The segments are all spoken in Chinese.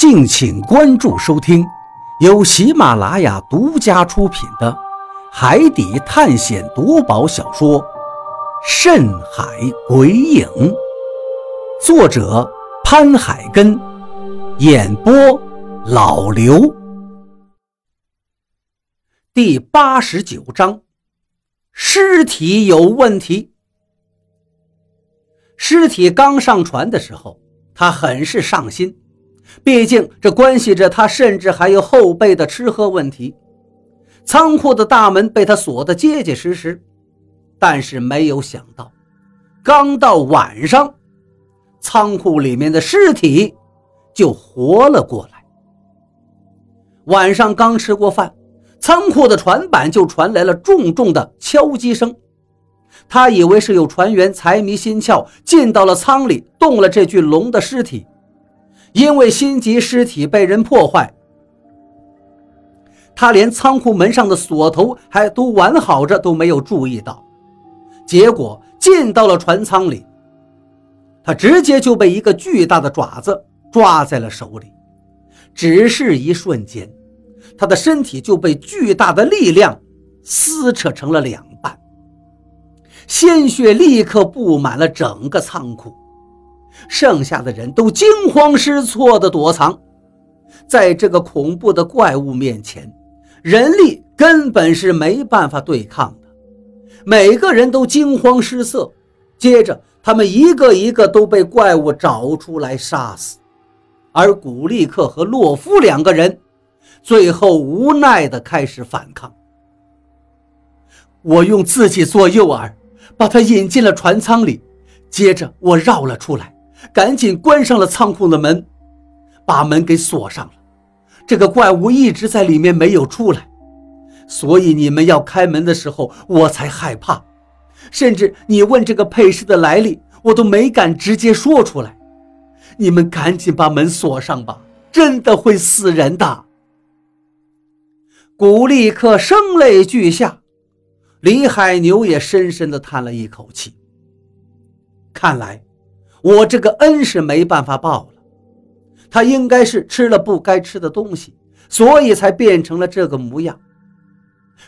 敬请关注收听，由喜马拉雅独家出品的《海底探险夺宝小说》《深海鬼影》，作者潘海根，演播老刘。第八十九章，尸体有问题。尸体刚上船的时候，他很是上心。毕竟，这关系着他，甚至还有后辈的吃喝问题。仓库的大门被他锁得结结实实，但是没有想到，刚到晚上，仓库里面的尸体就活了过来。晚上刚吃过饭，仓库的船板就传来了重重的敲击声。他以为是有船员财迷心窍，进到了舱里，动了这具龙的尸体。因为心急，尸体被人破坏，他连仓库门上的锁头还都完好着，都没有注意到。结果进到了船舱里，他直接就被一个巨大的爪子抓在了手里。只是一瞬间，他的身体就被巨大的力量撕扯成了两半，鲜血立刻布满了整个仓库。剩下的人都惊慌失措地躲藏，在这个恐怖的怪物面前，人力根本是没办法对抗的。每个人都惊慌失色，接着他们一个一个都被怪物找出来杀死。而古力克和洛夫两个人，最后无奈地开始反抗。我用自己做诱饵，把他引进了船舱里，接着我绕了出来。赶紧关上了仓库的门，把门给锁上了。这个怪物一直在里面没有出来，所以你们要开门的时候，我才害怕。甚至你问这个配饰的来历，我都没敢直接说出来。你们赶紧把门锁上吧，真的会死人的。古立克声泪俱下，李海牛也深深地叹了一口气。看来。我这个恩是没办法报了，他应该是吃了不该吃的东西，所以才变成了这个模样。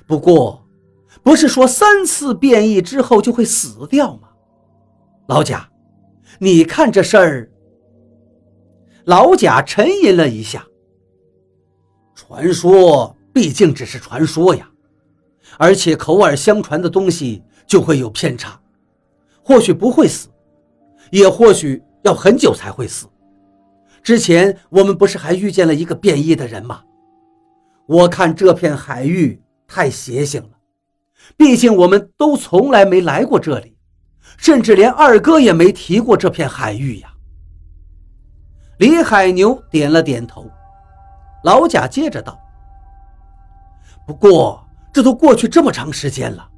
不过，不是说三次变异之后就会死掉吗？老贾，你看这事儿。老贾沉吟了一下，传说毕竟只是传说呀，而且口耳相传的东西就会有偏差，或许不会死。也或许要很久才会死。之前我们不是还遇见了一个变异的人吗？我看这片海域太邪性了，毕竟我们都从来没来过这里，甚至连二哥也没提过这片海域呀。李海牛点了点头，老贾接着道：“不过这都过去这么长时间了，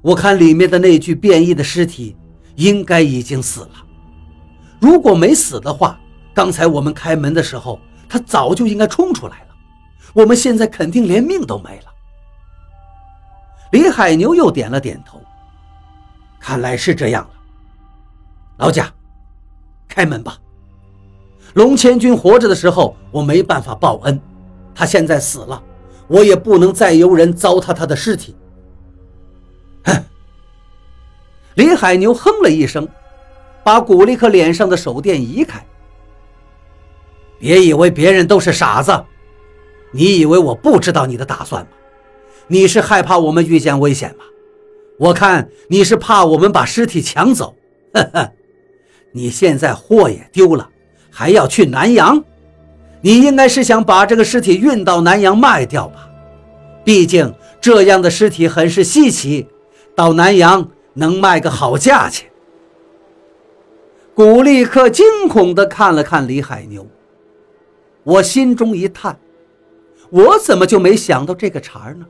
我看里面的那具变异的尸体。”应该已经死了。如果没死的话，刚才我们开门的时候，他早就应该冲出来了。我们现在肯定连命都没了。李海牛又点了点头，看来是这样了。老贾，开门吧。龙千军活着的时候，我没办法报恩；他现在死了，我也不能再由人糟蹋他的尸体。李海牛哼了一声，把古力克脸上的手电移开。别以为别人都是傻子，你以为我不知道你的打算吗？你是害怕我们遇见危险吗？我看你是怕我们把尸体抢走。呵呵，你现在货也丢了，还要去南阳？你应该是想把这个尸体运到南阳卖掉吧？毕竟这样的尸体很是稀奇，到南阳。能卖个好价钱。古立克惊恐地看了看李海牛，我心中一叹，我怎么就没想到这个茬呢？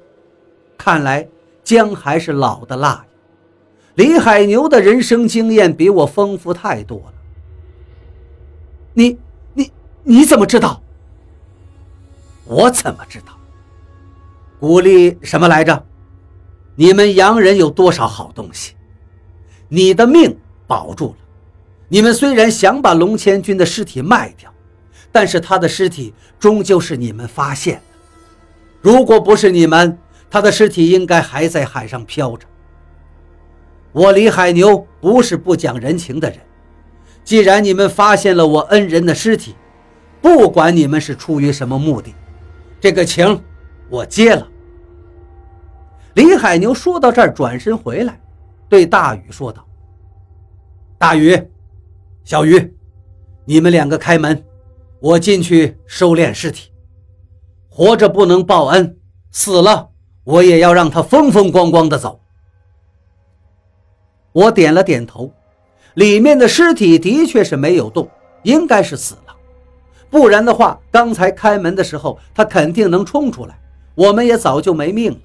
看来姜还是老的辣呀。李海牛的人生经验比我丰富太多了。你、你、你怎么知道？我怎么知道？古力什么来着？你们洋人有多少好东西？你的命保住了。你们虽然想把龙千军的尸体卖掉，但是他的尸体终究是你们发现的。如果不是你们，他的尸体应该还在海上漂着。我李海牛不是不讲人情的人，既然你们发现了我恩人的尸体，不管你们是出于什么目的，这个情我接了。李海牛说到这儿，转身回来，对大宇说道：“大宇，小鱼，你们两个开门，我进去收敛尸体。活着不能报恩，死了我也要让他风风光光的走。”我点了点头，里面的尸体的确是没有动，应该是死了，不然的话，刚才开门的时候他肯定能冲出来，我们也早就没命了。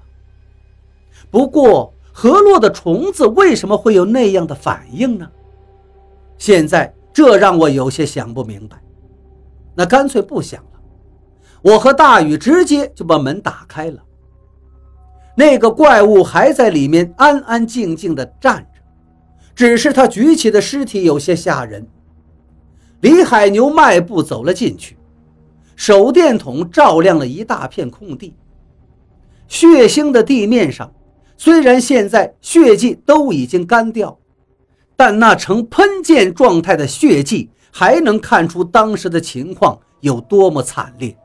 不过河洛的虫子为什么会有那样的反应呢？现在这让我有些想不明白。那干脆不想了，我和大禹直接就把门打开了。那个怪物还在里面安安静静地站着。只是他举起的尸体有些吓人。李海牛迈步走了进去，手电筒照亮了一大片空地。血腥的地面上，虽然现在血迹都已经干掉，但那呈喷溅状态的血迹还能看出当时的情况有多么惨烈。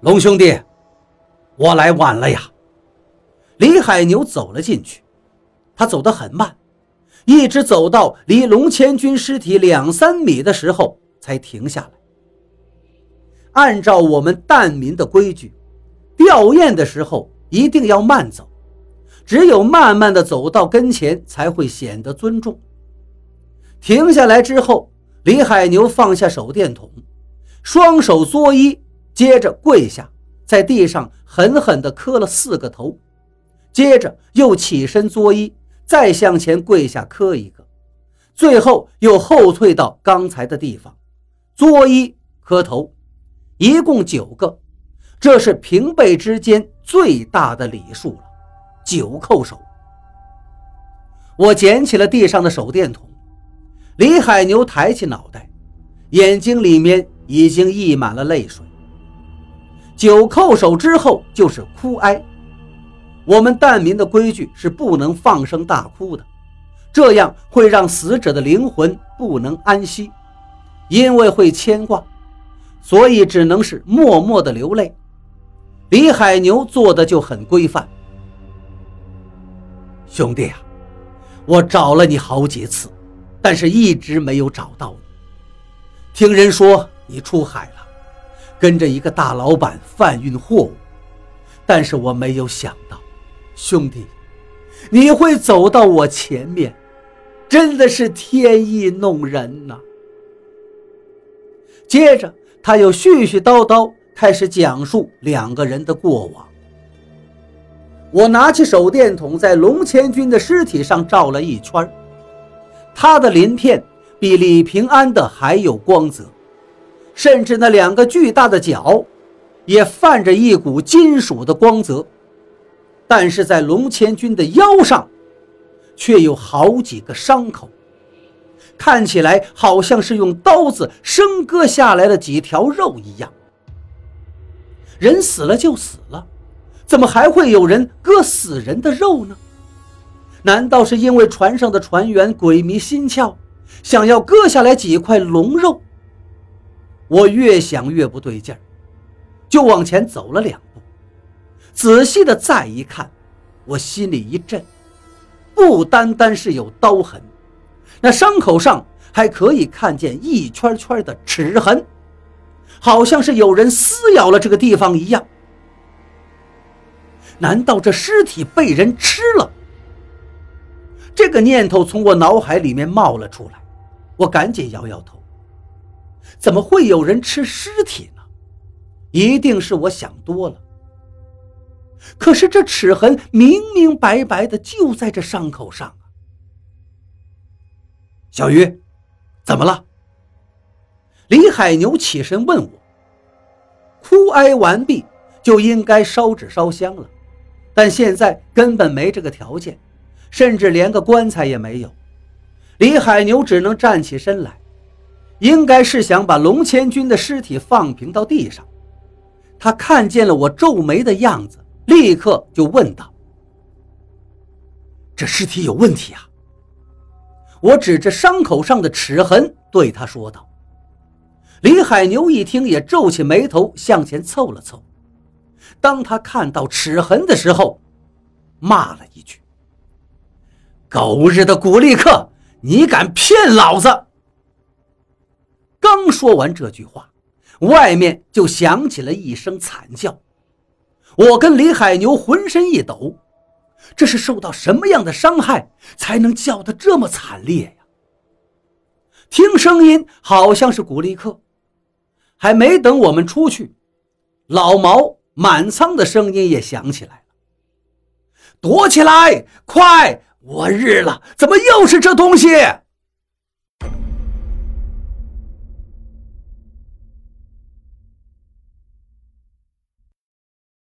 龙兄弟，我来晚了呀！李海牛走了进去，他走得很慢。一直走到离龙千军尸体两三米的时候，才停下来。按照我们蛋民的规矩，吊唁的时候一定要慢走，只有慢慢的走到跟前，才会显得尊重。停下来之后，李海牛放下手电筒，双手作揖，接着跪下，在地上狠狠地磕了四个头，接着又起身作揖。再向前跪下磕一个，最后又后退到刚才的地方，作揖磕头，一共九个，这是平辈之间最大的礼数了。九叩首。我捡起了地上的手电筒，李海牛抬起脑袋，眼睛里面已经溢满了泪水。九叩首之后就是哭哀。我们蛋民的规矩是不能放声大哭的，这样会让死者的灵魂不能安息，因为会牵挂，所以只能是默默的流泪。李海牛做的就很规范。兄弟啊，我找了你好几次，但是一直没有找到你。听人说你出海了，跟着一个大老板贩运货物，但是我没有想到。兄弟，你会走到我前面，真的是天意弄人呐。接着，他又絮絮叨叨开始讲述两个人的过往。我拿起手电筒，在龙千军的尸体上照了一圈，他的鳞片比李平安的还有光泽，甚至那两个巨大的脚，也泛着一股金属的光泽。但是在龙千军的腰上，却有好几个伤口，看起来好像是用刀子生割下来的几条肉一样。人死了就死了，怎么还会有人割死人的肉呢？难道是因为船上的船员鬼迷心窍，想要割下来几块龙肉？我越想越不对劲儿，就往前走了两步。仔细的再一看，我心里一震，不单单是有刀痕，那伤口上还可以看见一圈圈的齿痕，好像是有人撕咬了这个地方一样。难道这尸体被人吃了？这个念头从我脑海里面冒了出来，我赶紧摇摇头。怎么会有人吃尸体呢？一定是我想多了。可是这齿痕明明白白的就在这伤口上啊！小鱼，怎么了？李海牛起身问我。哭哀完毕，就应该烧纸烧香了，但现在根本没这个条件，甚至连个棺材也没有。李海牛只能站起身来，应该是想把龙千军的尸体放平到地上。他看见了我皱眉的样子，立刻就问道：“这尸体有问题啊？”我指着伤口上的齿痕对他说道。李海牛一听，也皱起眉头向前凑了凑。当他看到齿痕的时候，骂了一句：“狗日的古力克，你敢骗老子！”刚说完这句话，外面就响起了一声惨叫。我跟李海牛浑身一抖，这是受到什么样的伤害才能叫得这么惨烈呀？听声音好像是古力克，还没等我们出去，老毛满仓的声音也响起来了：“躲起来，快！我日了，怎么又是这东西？”